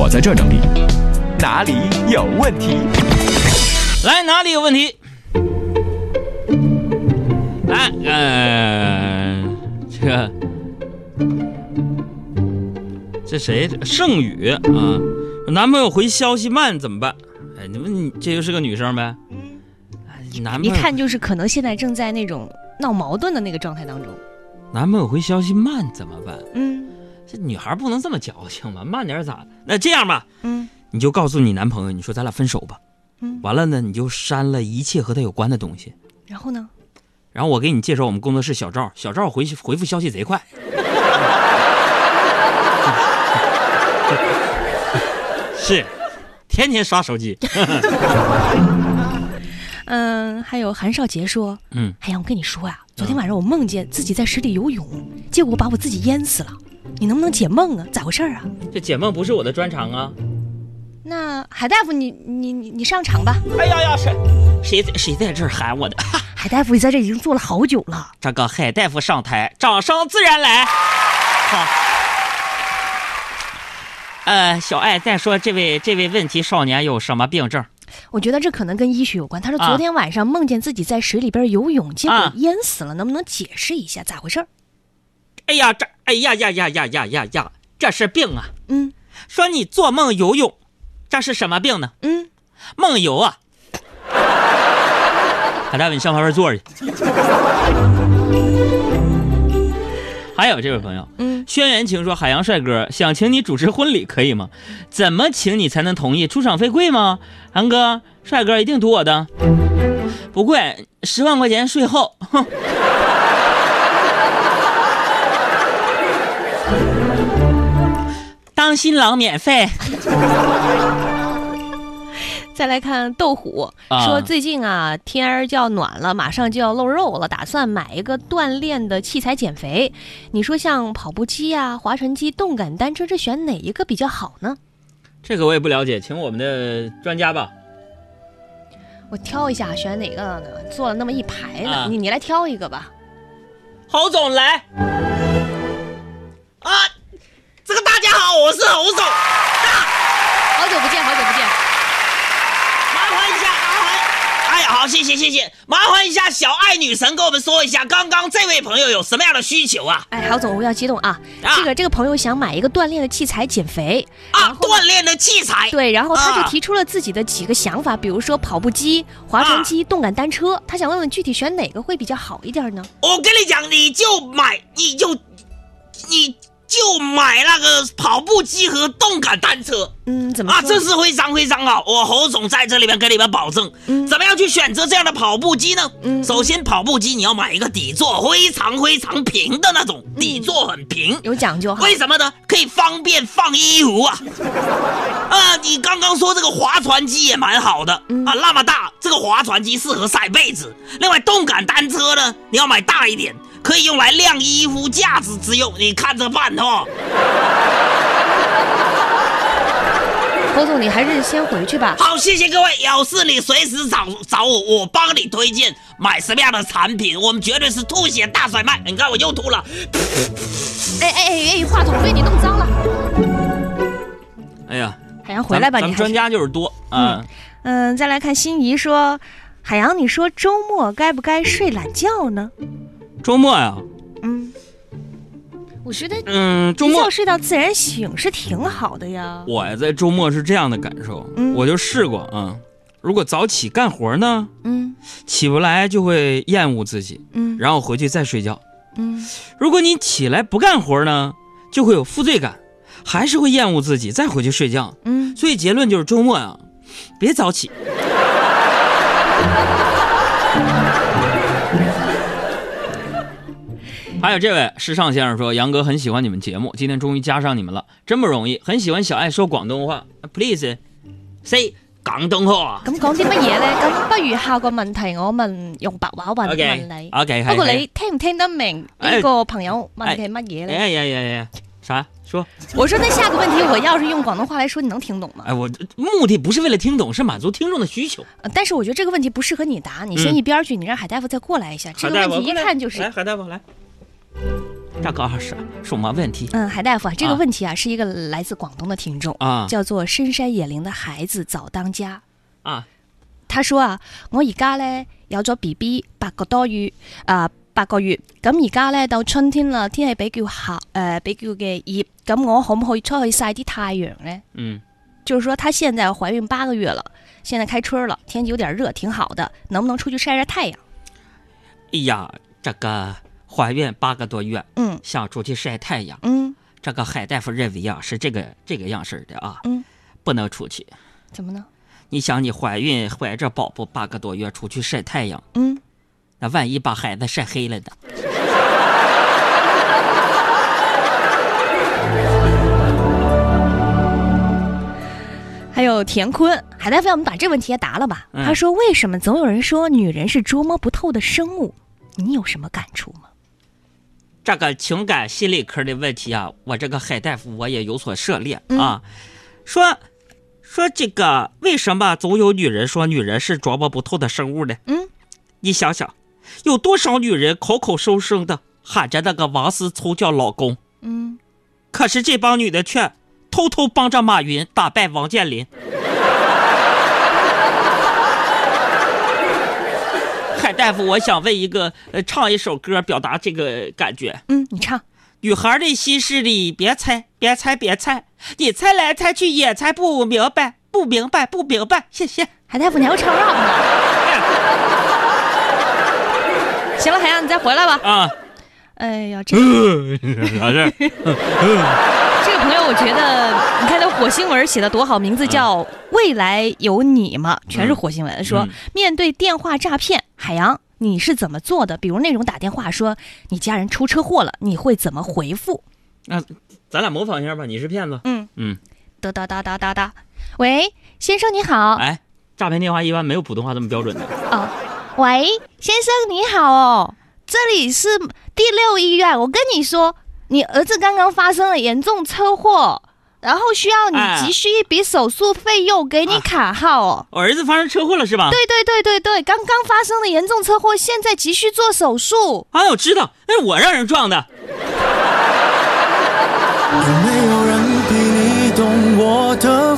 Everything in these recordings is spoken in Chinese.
我在这儿整理，哪里有问题？来，哪里有问题？来，呃，这个这谁？盛宇啊，男朋友回消息慢怎么办？哎，你们这就是个女生呗？男一看就是可能现在正在那种闹矛盾的那个状态当中。男朋友回消息慢怎么办？嗯。这女孩不能这么矫情吧？慢点咋？那这样吧，嗯，你就告诉你男朋友，你说咱俩分手吧。嗯，完了呢，你就删了一切和他有关的东西。然后呢？然后我给你介绍我们工作室小赵，小赵回回复消息贼快，是，天天刷手机。嗯，还有韩少杰说，嗯，哎呀，我跟你说呀，昨天晚上我梦见自己在水里游泳，结果把我自己淹死了。你能不能解梦啊？咋回事啊？这解梦不是我的专长啊。那海大夫，你你你你上场吧。哎呀呀，谁谁谁在这儿喊我的？海大夫，你在这已经坐了好久了。这个海大夫上台，掌声自然来。好。呃，小爱，再说这位这位问题少年有什么病症？我觉得这可能跟医学有关。他说昨天晚上梦见自己在水里边游泳，结果淹死了。能不能解释一下？咋回事？哎呀，这。哎呀呀呀呀呀呀！呀，这是病啊。嗯，说你做梦游泳，这是什么病呢？嗯，梦游啊。海 大，你上旁边坐着去。还有这位朋友，嗯，轩辕，情说，海洋帅哥想请你主持婚礼，可以吗？怎么请你才能同意？出场费贵吗？韩哥，帅哥一定赌我的，不贵，十万块钱税后。哼 ”当新郎免费。再来看豆虎，说最近啊天儿就要暖了，马上就要露肉了，打算买一个锻炼的器材减肥。你说像跑步机啊、划船机、动感单车，这选哪一个比较好呢？这个我也不了解，请我们的专家吧。我挑一下，选哪个呢？做了那么一排呢，你你来挑一个吧。侯总来。我是侯总，好久不见，好久不见，麻烦一下，麻烦，哎，好，谢谢谢谢，麻烦一下小爱女神，跟我们说一下，刚刚这位朋友有什么样的需求啊？哎，侯总，不要激动啊，啊，这个这个朋友想买一个锻炼的器材减肥，啊，锻炼的器材，对，然后他就提出了自己的几个想法，比如说跑步机、划船机、动感单车，他想问问具体选哪个会比较好一点呢？我跟你讲，你就买，你就你。就买那个跑步机和动感单车，嗯，怎么啊？这是非常非常好，我侯总在这里边跟你们保证，怎么样去选择这样的跑步机呢？嗯，首先跑步机你要买一个底座非常非常平的那种，底座很平，有讲究为什么呢？可以方便放衣服啊。啊，你刚刚说这个划船机也蛮好的啊，那么大，这个划船机适合晒被子。另外动感单车呢，你要买大一点。可以用来晾衣服架子之用，你看着办哦。侯总，你还是先回去吧。好，谢谢各位，有事你随时找找我，我帮你推荐买什么样的产品，我们绝对是吐血大甩卖。你看我又吐了。哎哎哎话筒被你弄脏了。哎呀，海洋回来吧，你。咱专家就是多啊。嗯，再来看心仪说，海洋，你说周末该不该睡懒觉呢？周末呀，嗯，我觉得，嗯，周末睡到自然醒是挺好的呀。我呀，在周末是这样的感受，我就试过啊。如果早起干活呢，嗯，起不来就会厌恶自己，嗯，然后回去再睡觉，嗯。如果你起来不干活呢，就会有负罪感，还是会厌恶自己，再回去睡觉，嗯。所以结论就是周末呀，别早起。还有这位时尚先生说，杨哥很喜欢你们节目，今天终于加上你们了，真不容易。很喜欢小爱说广东话，Please say 广东话。咁讲啲乜嘢呢？咁不如下个问题，我问用白话话问你。OK，不过你听唔听得明？呢个朋友问啲乜嘢呢？哎呀呀呀，啥说？我说那下个问题，我要是用广东话来说，你能听懂吗？哎，我目的不是为了听懂，是满足听众的需求。但是我觉得这个问题不适合你答，你先一边去，你让海大夫再过来一下。这个问题一看就是。来，海大夫来。大哥二十，什么问题？嗯，海大夫啊，这个问题啊，是一个来自广东的听众啊，叫做“深山野林的孩子早当家”啊。他说啊，我而家咧有咗 B B 八个多月啊，八个月，咁而家咧到春天啦，天气比较好，诶，比较嘅热，咁我可唔可以出去晒啲太阳咧？嗯，就是说她现在怀孕八个月了，现在开春了，天气有点热，挺好的，能不能出去晒晒太阳？哎呀，这个。怀孕八个多月，嗯，想出去晒太阳，嗯，这个海大夫认为啊，是这个这个样式的啊，嗯，不能出去，怎么呢？你想，你怀孕怀着宝宝八个多月，出去晒太阳，嗯，那万一把孩子晒黑了呢？还有田坤，海大夫，我们把这问题也答了吧。他说，为什么总有人说女人是捉摸不透的生物？你有什么感触吗？这个情感心理科的问题啊，我这个海大夫我也有所涉猎啊。说说这个为什么总有女人说女人是琢磨不透的生物呢？嗯，你想想，有多少女人口口声声的喊着那个王思聪叫老公，嗯，可是这帮女的却偷偷帮着马云打败王健林。大夫，我想为一个呃唱一首歌，表达这个感觉。嗯，你唱。女孩的心事里，别猜，别猜，别猜，你猜来猜去也猜不明白，不明白，不明白。谢谢，海大夫，还要唱呢？行了，海洋，你再回来吧。啊，哎呀，这 啥事？这个朋友，我觉得，你看他火星文写的多好，名字叫。未来有你吗？全是火星文。说面对电话诈骗，海洋你是怎么做的？比如那种打电话说你家人出车祸了，你会怎么回复？那咱俩模仿一下吧。你是骗子。嗯嗯。哒哒哒哒哒哒。喂，先生你好。哎，诈骗电话一般没有普通话这么标准的。哦，喂，先生你好哦，这里是第六医院。我跟你说，你儿子刚刚发生了严重车祸。然后需要你急需一笔手术费用，给你卡号。我儿子发生车祸了，是吧？对对对对对，刚刚发生了严重车祸，现在急需做手术。哎，我知道，那是我让人撞的。有有没人比你懂我的。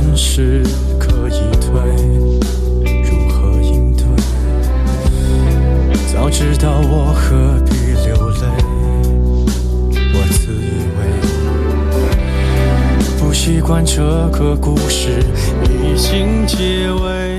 何时可以退？如何应对？早知道我何必流泪？我自以为不习惯这个故事已经结尾。